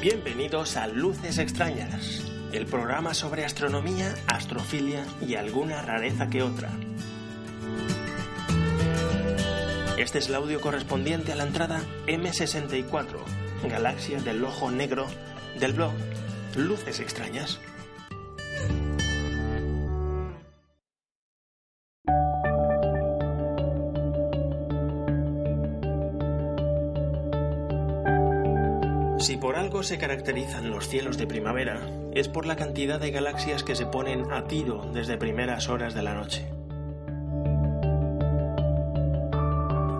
Bienvenidos a Luces Extrañas, el programa sobre astronomía, astrofilia y alguna rareza que otra. Este es el audio correspondiente a la entrada M64, Galaxia del Ojo Negro, del blog Luces Extrañas. Si por algo se caracterizan los cielos de primavera, es por la cantidad de galaxias que se ponen a tiro desde primeras horas de la noche.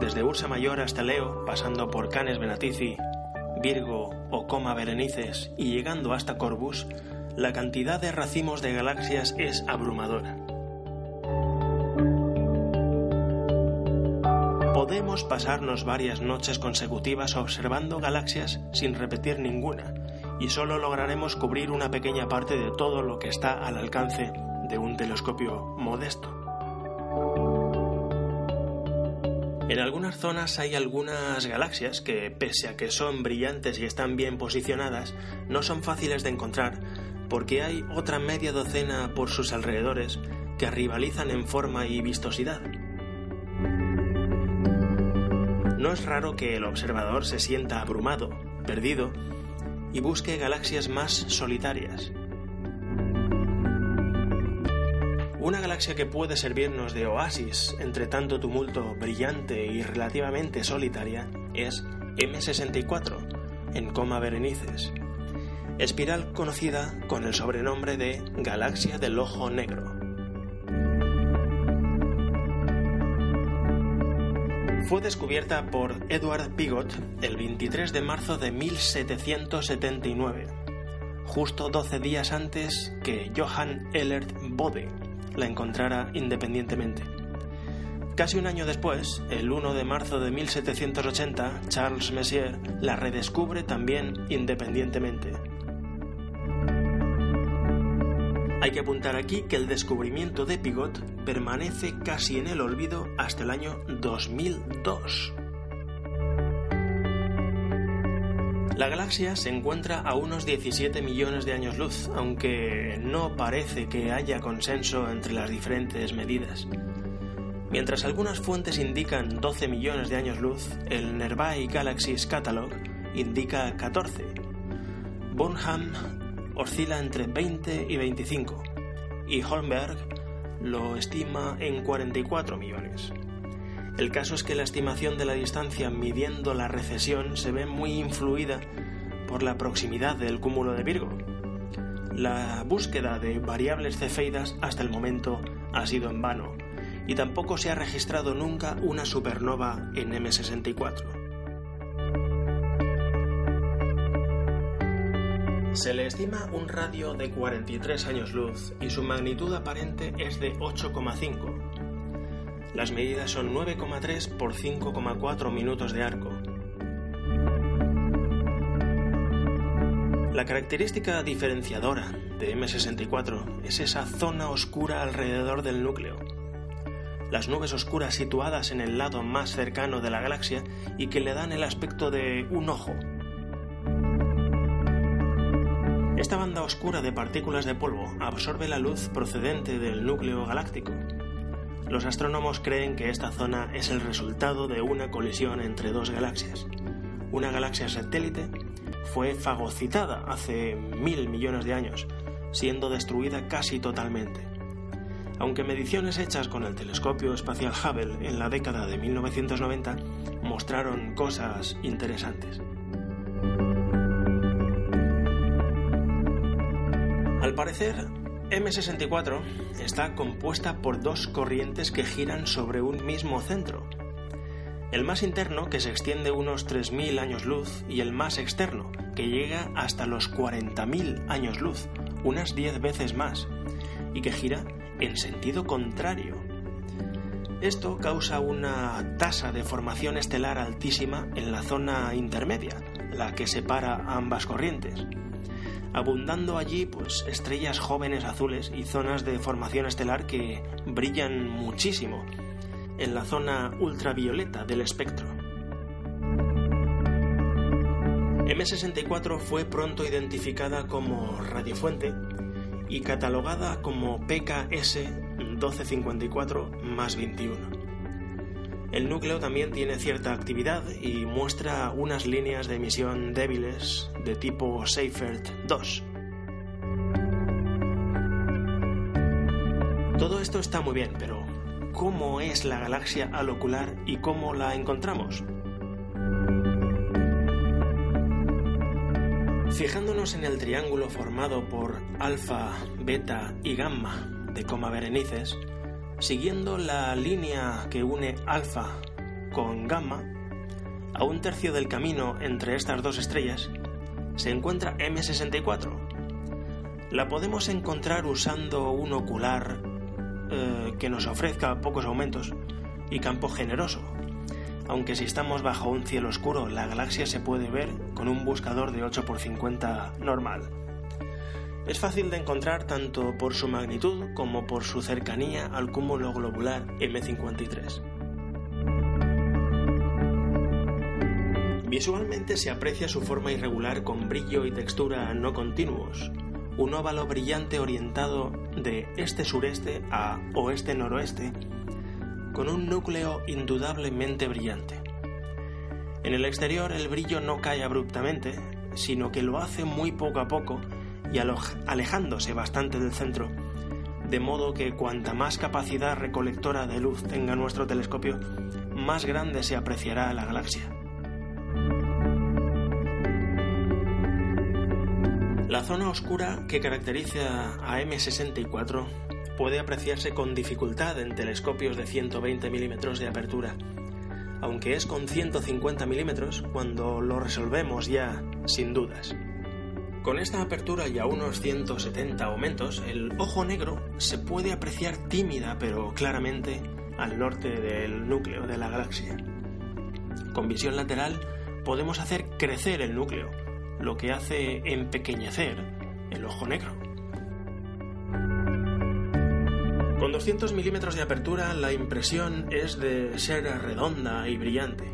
Desde Ursa Mayor hasta Leo, pasando por Canes Venatici, Virgo o Coma Berenices y llegando hasta Corvus, la cantidad de racimos de galaxias es abrumadora. Podemos pasarnos varias noches consecutivas observando galaxias sin repetir ninguna, y solo lograremos cubrir una pequeña parte de todo lo que está al alcance de un telescopio modesto. En algunas zonas hay algunas galaxias que, pese a que son brillantes y están bien posicionadas, no son fáciles de encontrar porque hay otra media docena por sus alrededores que rivalizan en forma y vistosidad. No es raro que el observador se sienta abrumado, perdido, y busque galaxias más solitarias. Una galaxia que puede servirnos de oasis entre tanto tumulto brillante y relativamente solitaria es M64, en coma Berenices, espiral conocida con el sobrenombre de Galaxia del Ojo Negro. Fue descubierta por Edward Pigott el 23 de marzo de 1779, justo 12 días antes que Johann Elert Bode la encontrara independientemente. Casi un año después, el 1 de marzo de 1780, Charles Messier la redescubre también independientemente. Hay que apuntar aquí que el descubrimiento de Pigott permanece casi en el olvido hasta el año 2002. La galaxia se encuentra a unos 17 millones de años luz, aunque no parece que haya consenso entre las diferentes medidas. Mientras algunas fuentes indican 12 millones de años luz, el Nearby Galaxies Catalog indica 14. Bonham oscila entre 20 y 25 y Holmberg lo estima en 44 millones. El caso es que la estimación de la distancia midiendo la recesión se ve muy influida por la proximidad del cúmulo de Virgo. La búsqueda de variables cefeidas hasta el momento ha sido en vano y tampoco se ha registrado nunca una supernova en M64. Se le estima un radio de 43 años luz y su magnitud aparente es de 8,5. Las medidas son 9,3 por 5,4 minutos de arco. La característica diferenciadora de M64 es esa zona oscura alrededor del núcleo. Las nubes oscuras situadas en el lado más cercano de la galaxia y que le dan el aspecto de un ojo, esta banda oscura de partículas de polvo absorbe la luz procedente del núcleo galáctico. Los astrónomos creen que esta zona es el resultado de una colisión entre dos galaxias. Una galaxia satélite fue fagocitada hace mil millones de años, siendo destruida casi totalmente. Aunque mediciones hechas con el telescopio espacial Hubble en la década de 1990 mostraron cosas interesantes. Al parecer, M64 está compuesta por dos corrientes que giran sobre un mismo centro. El más interno, que se extiende unos 3.000 años luz, y el más externo, que llega hasta los 40.000 años luz, unas 10 veces más, y que gira en sentido contrario. Esto causa una tasa de formación estelar altísima en la zona intermedia, la que separa ambas corrientes, abundando allí pues estrellas jóvenes azules y zonas de formación estelar que brillan muchísimo en la zona ultravioleta del espectro. M64 fue pronto identificada como radiofuente y catalogada como PKS 1254 más 21. El núcleo también tiene cierta actividad y muestra unas líneas de emisión débiles de tipo Seifert 2. Todo esto está muy bien, pero ¿cómo es la galaxia alocular y cómo la encontramos? Fijándonos en el triángulo formado por alfa, beta y gamma de Coma Berenices, siguiendo la línea que une alfa con gamma, a un tercio del camino entre estas dos estrellas se encuentra M64. La podemos encontrar usando un ocular eh, que nos ofrezca pocos aumentos y campo generoso, aunque si estamos bajo un cielo oscuro la galaxia se puede ver con un buscador de 8x50 normal. Es fácil de encontrar tanto por su magnitud como por su cercanía al cúmulo globular M53. Visualmente se aprecia su forma irregular con brillo y textura no continuos, un óvalo brillante orientado de este-sureste a oeste-noroeste con un núcleo indudablemente brillante. En el exterior el brillo no cae abruptamente, sino que lo hace muy poco a poco y alejándose bastante del centro, de modo que cuanta más capacidad recolectora de luz tenga nuestro telescopio, más grande se apreciará la galaxia. La zona oscura que caracteriza a M64 puede apreciarse con dificultad en telescopios de 120 milímetros de apertura, aunque es con 150 milímetros cuando lo resolvemos ya sin dudas. Con esta apertura y a unos 170 aumentos, el ojo negro se puede apreciar tímida pero claramente al norte del núcleo de la galaxia. Con visión lateral podemos hacer crecer el núcleo, lo que hace empequeñecer el ojo negro. Con 200 milímetros de apertura la impresión es de ser redonda y brillante.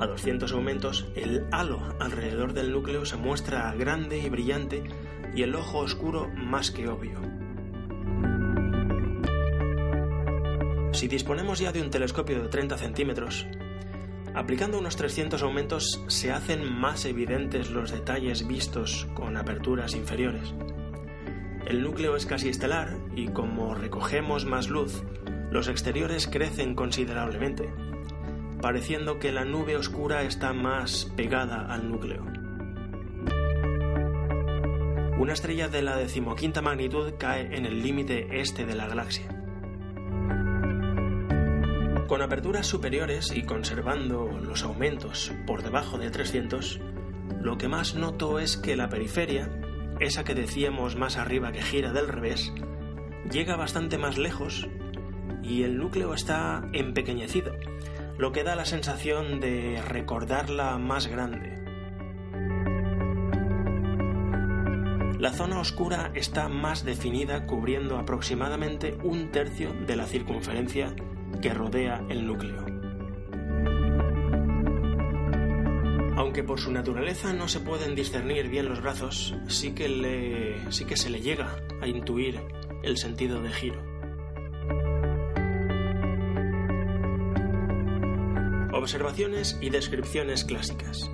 A 200 aumentos el halo alrededor del núcleo se muestra grande y brillante y el ojo oscuro más que obvio. Si disponemos ya de un telescopio de 30 centímetros, aplicando unos 300 aumentos se hacen más evidentes los detalles vistos con aperturas inferiores. El núcleo es casi estelar y como recogemos más luz, los exteriores crecen considerablemente, pareciendo que la nube oscura está más pegada al núcleo. Una estrella de la decimoquinta magnitud cae en el límite este de la galaxia. Con aperturas superiores y conservando los aumentos por debajo de 300, lo que más noto es que la periferia esa que decíamos más arriba que gira del revés, llega bastante más lejos y el núcleo está empequeñecido, lo que da la sensación de recordarla más grande. La zona oscura está más definida cubriendo aproximadamente un tercio de la circunferencia que rodea el núcleo. Aunque por su naturaleza no se pueden discernir bien los brazos, sí que, sí que se le llega a intuir el sentido de giro. Observaciones y descripciones clásicas.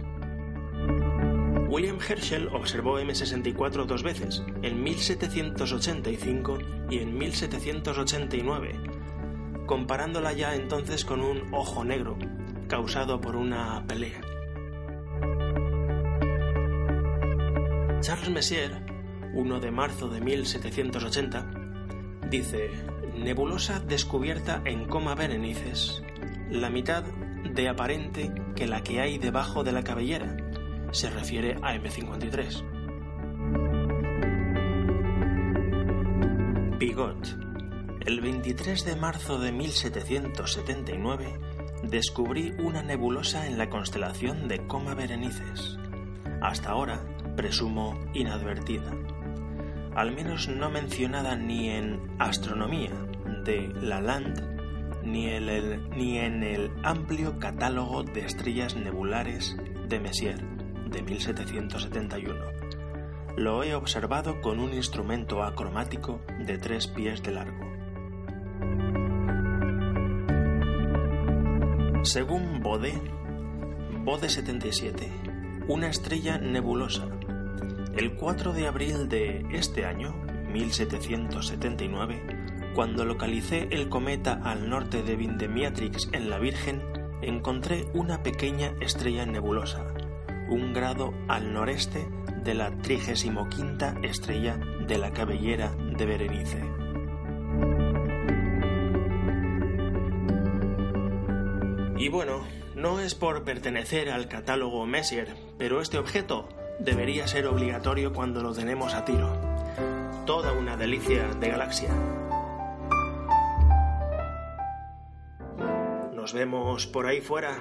William Herschel observó M64 dos veces, en 1785 y en 1789, comparándola ya entonces con un ojo negro causado por una pelea. Charles Messier, 1 de marzo de 1780, dice, nebulosa descubierta en coma Berenices, la mitad de aparente que la que hay debajo de la cabellera, se refiere a M53. Pigot, el 23 de marzo de 1779, descubrí una nebulosa en la constelación de Coma Berenices. Hasta ahora, presumo, inadvertida. Al menos no mencionada ni en Astronomía de Lalande ni, en el amplio catálogo de estrellas nebulares de Messier de 1771. Lo he observado con un instrumento acromático de tres pies de largo. Según Bode, Bode 77, una estrella nebulosa. El 4 de abril de este año, 1779, cuando localicé el cometa al norte de Vindemiatrix en la Virgen, encontré una pequeña estrella nebulosa, un grado al noreste de la 35 estrella de la cabellera de Berenice. Y bueno, no es por pertenecer al catálogo Messier, pero este objeto debería ser obligatorio cuando lo tenemos a tiro. Toda una delicia de galaxia. Nos vemos por ahí fuera.